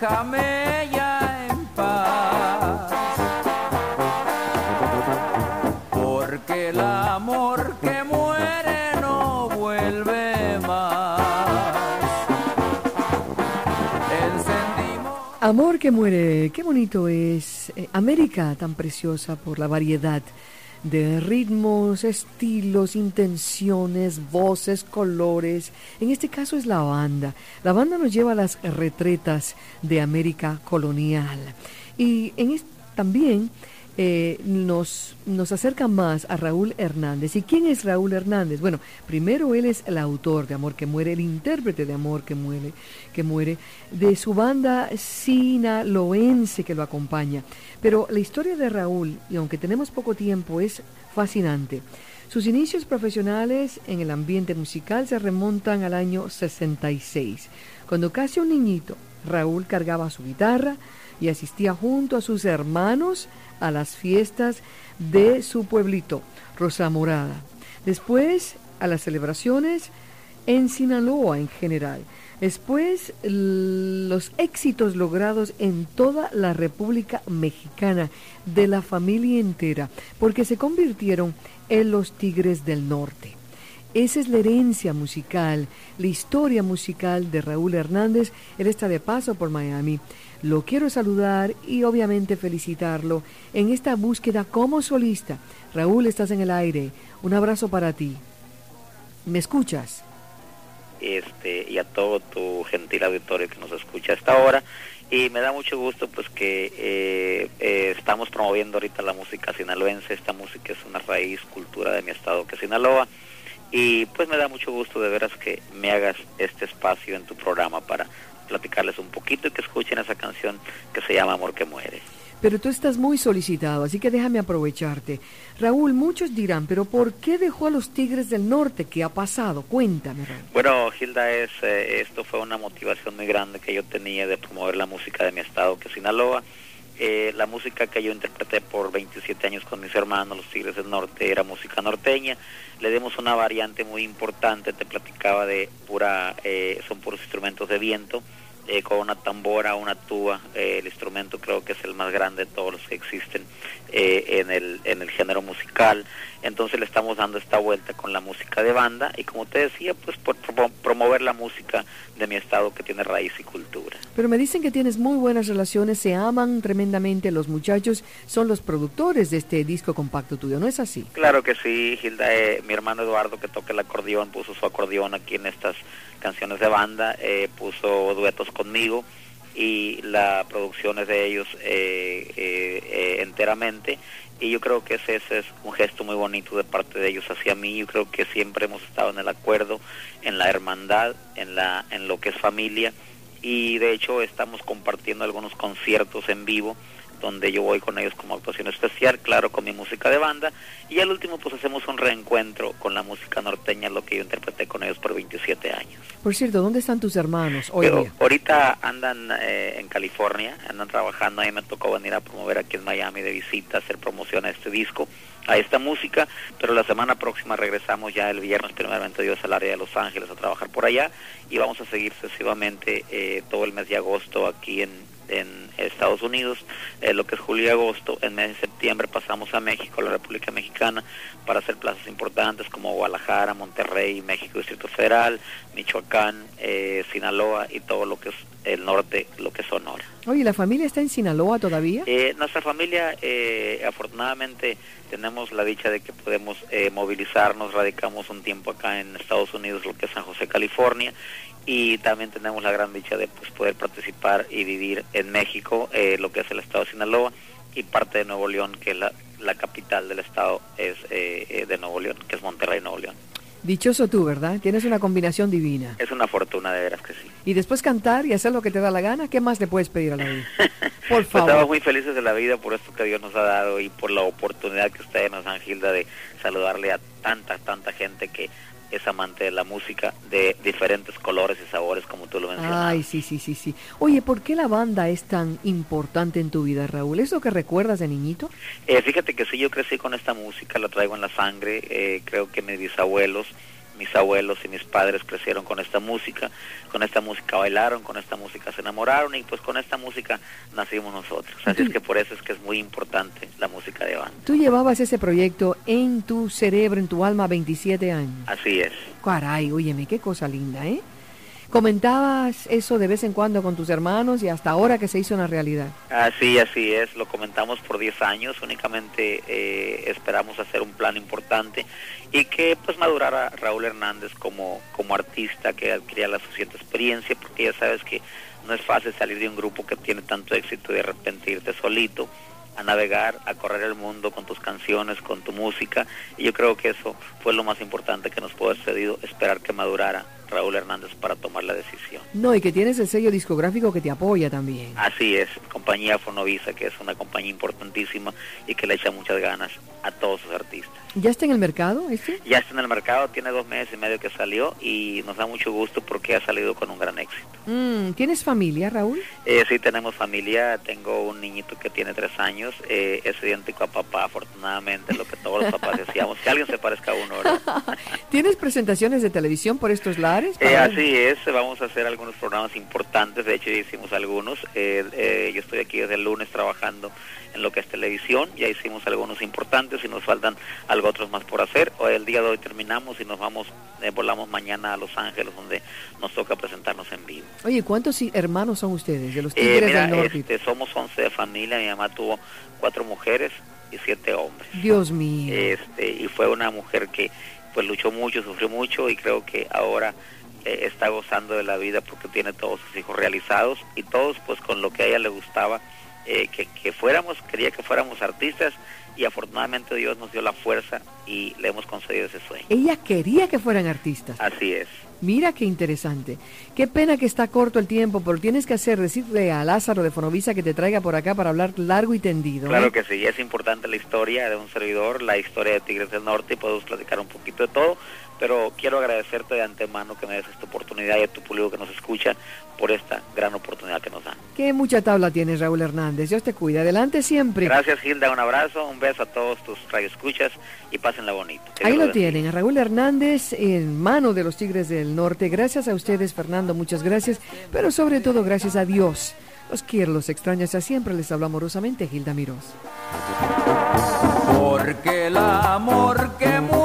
Déjame ya en paz. Porque el amor que muere no vuelve más. Encendimos. Amor que muere, qué bonito es. Eh, América tan preciosa por la variedad de ritmos, estilos, intenciones, voces, colores. En este caso es la banda. La banda nos lleva a las retretas de América colonial. Y en también eh, nos, nos acerca más a Raúl Hernández. ¿Y quién es Raúl Hernández? Bueno, primero él es el autor de Amor que muere, el intérprete de Amor que muere, que muere, de su banda sinaloense que lo acompaña. Pero la historia de Raúl, y aunque tenemos poco tiempo, es fascinante. Sus inicios profesionales en el ambiente musical se remontan al año 66, cuando casi un niñito, Raúl cargaba su guitarra y asistía junto a sus hermanos a las fiestas de su pueblito, Rosa Morada. Después a las celebraciones en Sinaloa en general. Después los éxitos logrados en toda la República Mexicana, de la familia entera, porque se convirtieron en los Tigres del Norte. Esa es la herencia musical, la historia musical de Raúl Hernández. Él está de paso por Miami. Lo quiero saludar y obviamente felicitarlo en esta búsqueda como solista. Raúl, estás en el aire. Un abrazo para ti. ¿Me escuchas? Este, y a todo tu gentil auditorio que nos escucha hasta ahora. Y me da mucho gusto pues que eh, eh, estamos promoviendo ahorita la música sinaloense. Esta música es una raíz, cultura de mi estado que es Sinaloa y pues me da mucho gusto de veras que me hagas este espacio en tu programa para platicarles un poquito y que escuchen esa canción que se llama Amor que muere. Pero tú estás muy solicitado, así que déjame aprovecharte. Raúl, muchos dirán, pero ¿por qué dejó a los Tigres del Norte? ¿Qué ha pasado? Cuéntame, Raúl. Bueno, Gilda, es, eh, esto fue una motivación muy grande que yo tenía de promover la música de mi estado, que es Sinaloa. Eh, la música que yo interpreté por 27 años con mis hermanos, los Tigres del Norte, era música norteña. Le dimos una variante muy importante, te platicaba de pura, eh, son puros instrumentos de viento, eh, con una tambora, una tuba. el instrumento creo que es el más grande de todos los que existen en, el, en el género musical. Entonces le estamos dando esta vuelta con la música de banda y como te decía, pues por promover la música de mi estado que tiene raíz y cultura. Pero me dicen que tienes muy buenas relaciones, se aman tremendamente los muchachos, son los productores de este disco compacto tuyo, ¿no es así? Claro que sí, Gilda, eh, mi hermano Eduardo que toca el acordeón puso su acordeón aquí en estas canciones de banda, eh, puso duetos conmigo y la producción es de ellos eh, enteramente y yo creo que ese, es un gesto muy bonito de parte de ellos hacia mí. Yo creo que siempre hemos estado en el acuerdo, en la hermandad, en, la, en lo que es familia y de hecho estamos compartiendo algunos conciertos en vivo donde yo voy con ellos como actuación especial, claro, con mi música de banda, y al último pues hacemos un reencuentro con la música norteña, lo que yo interpreté con ellos por 27 años. Por cierto, ¿dónde están tus hermanos hoy día? Ahorita andan eh, en California, andan trabajando, ahí me tocó venir a promover aquí en Miami de visita, hacer promoción a este disco, a esta música, pero la semana próxima regresamos ya el viernes, primeramente Dios, al área de Los Ángeles a trabajar por allá y vamos a seguir sucesivamente eh, todo el mes de agosto aquí en, en Estados Unidos, eh, lo que es julio y agosto. En mes de septiembre pasamos a México, a la República Mexicana, para hacer plazas importantes como Guadalajara, Monterrey, México Distrito Federal, Michoacán, eh, Sinaloa y todo lo que es el norte, lo que es Sonora. Oye, ¿la familia está en Sinaloa todavía? Eh, nuestra familia, eh, afortunadamente, tenemos la dicha de que podemos eh, movilizarnos, radicamos un tiempo acá en Estados Unidos, lo que es San José, California, y también tenemos la gran dicha de pues, poder participar y vivir en México, eh, lo que es el estado de Sinaloa, y parte de Nuevo León, que la, la capital del estado es eh, de Nuevo León, que es Monterrey, Nuevo León. Dichoso tú, ¿verdad? Tienes una combinación divina. Es una fortuna, de veras que sí. Y después cantar y hacer lo que te da la gana, ¿qué más le puedes pedir a la vida? Por Pues favor. estamos muy felices de la vida por esto que Dios nos ha dado y por la oportunidad que ustedes nos dan, Gilda, de saludarle a tanta, tanta gente que es amante de la música de diferentes colores y sabores, como tú lo mencionas. Ay, sí, sí, sí, sí. Oye, ¿por qué la banda es tan importante en tu vida, Raúl? ¿Es lo que recuerdas de niñito? Eh, fíjate que sí, yo crecí con esta música, la traigo en la sangre. eh, creo que mis bisabuelos, mis abuelos y mis padres crecieron con esta música. Con esta música bailaron, con esta música se enamoraron y pues con esta música nacimos nosotros. Así es que por eso es que es muy importante la música de banda. Tú llevabas ese proyecto en tu cerebro, en tu alma, 27 años. Así es. Caray, óyeme, qué cosa linda, ¿eh? Comentabas eso de vez en cuando con tus hermanos y hasta ahora que se hizo una realidad. Así, así es, lo comentamos por 10 años, únicamente eh, esperamos hacer un plan importante y que pues madurara Raúl Hernández como, como artista, que adquiría la suficiente experiencia, porque ya sabes que no es fácil salir de un grupo que tiene tanto éxito y de repente irte solito a navegar, a correr el mundo con tus canciones, con tu música, y yo creo que eso fue lo más importante que nos pudo haber sucedido, esperar que madurara Raúl Hernández para tomar la decisión. No, y que tienes el sello discográfico que te apoya también. Así es, compañía Fonovisa, que es una compañía importantísima y que le echa muchas ganas a todos sus artistas. ¿Ya está en el mercado este? Ya está en el mercado, tiene dos meses y medio que salió y nos da mucho gusto porque ha salido con un gran éxito. Mm, ¿Tienes familia, Raúl? Eh, sí, tenemos familia, tengo un niñito que tiene tres años, eh, es idéntico a papá, afortunadamente, lo que todos los papás decíamos, que alguien se parezca a uno, ¿verdad? ¿Tienes presentaciones de televisión por estos lares? Eh, así es, vamos a hacer algunos programas importantes, de hecho ya hicimos algunos, Eh, eh, yo estoy aquí desde el lunes trabajando en lo que es televisión, ya hicimos algunos importantes y nos faltan algo otros más por hacer, hoy el día de hoy terminamos y nos vamos, eh, volamos mañana a Los Ángeles donde nos toca presentarnos en vivo. Oye, ¿cuántos hermanos son ustedes de los Eh, Tigres mira, del Norte? este, somos 11 de familia, mi mamá tuvo cuatro mujeres y siete hombres. Dios mío. este y fue una mujer que pues luchó mucho sufrió mucho y creo que ahora eh, está gozando de la vida porque tiene todos sus hijos realizados y todos pues con lo que a ella le gustaba eh, que, que fuéramos quería que fuéramos artistas y afortunadamente Dios nos dio la fuerza y le hemos concedido ese sueño Ella quería que fueran artistas. así es Mira qué interesante. Qué pena que está corto el tiempo, pero tienes que hacer, decirle a Lázaro de Fonovisa que te traiga por acá para hablar largo y tendido. ¿eh? Claro que sí, es importante la historia de un servidor, la historia de Tigres del Norte y podemos platicar un poquito de todo, pero quiero agradecerte de antemano que me des esta oportunidad y a tu público que nos escucha por esta gran oportunidad que nos dan. Qué mucha tabla tienes, Raúl Hernández. Dios te cuida. Adelante siempre. Gracias Gilda, un abrazo, un beso a todos tus radioescuchas y pásenla bonito. Que Ahí lo tienen, a Raúl Hernández en mano de los Tigres del Norte. Gracias a ustedes, Fernando, muchas gracias, pero sobre todo gracias a Dios. Los quiero, los extraño, hasta siempre les hablo amorosamente, Gilda Mirós. Porque el amor que muere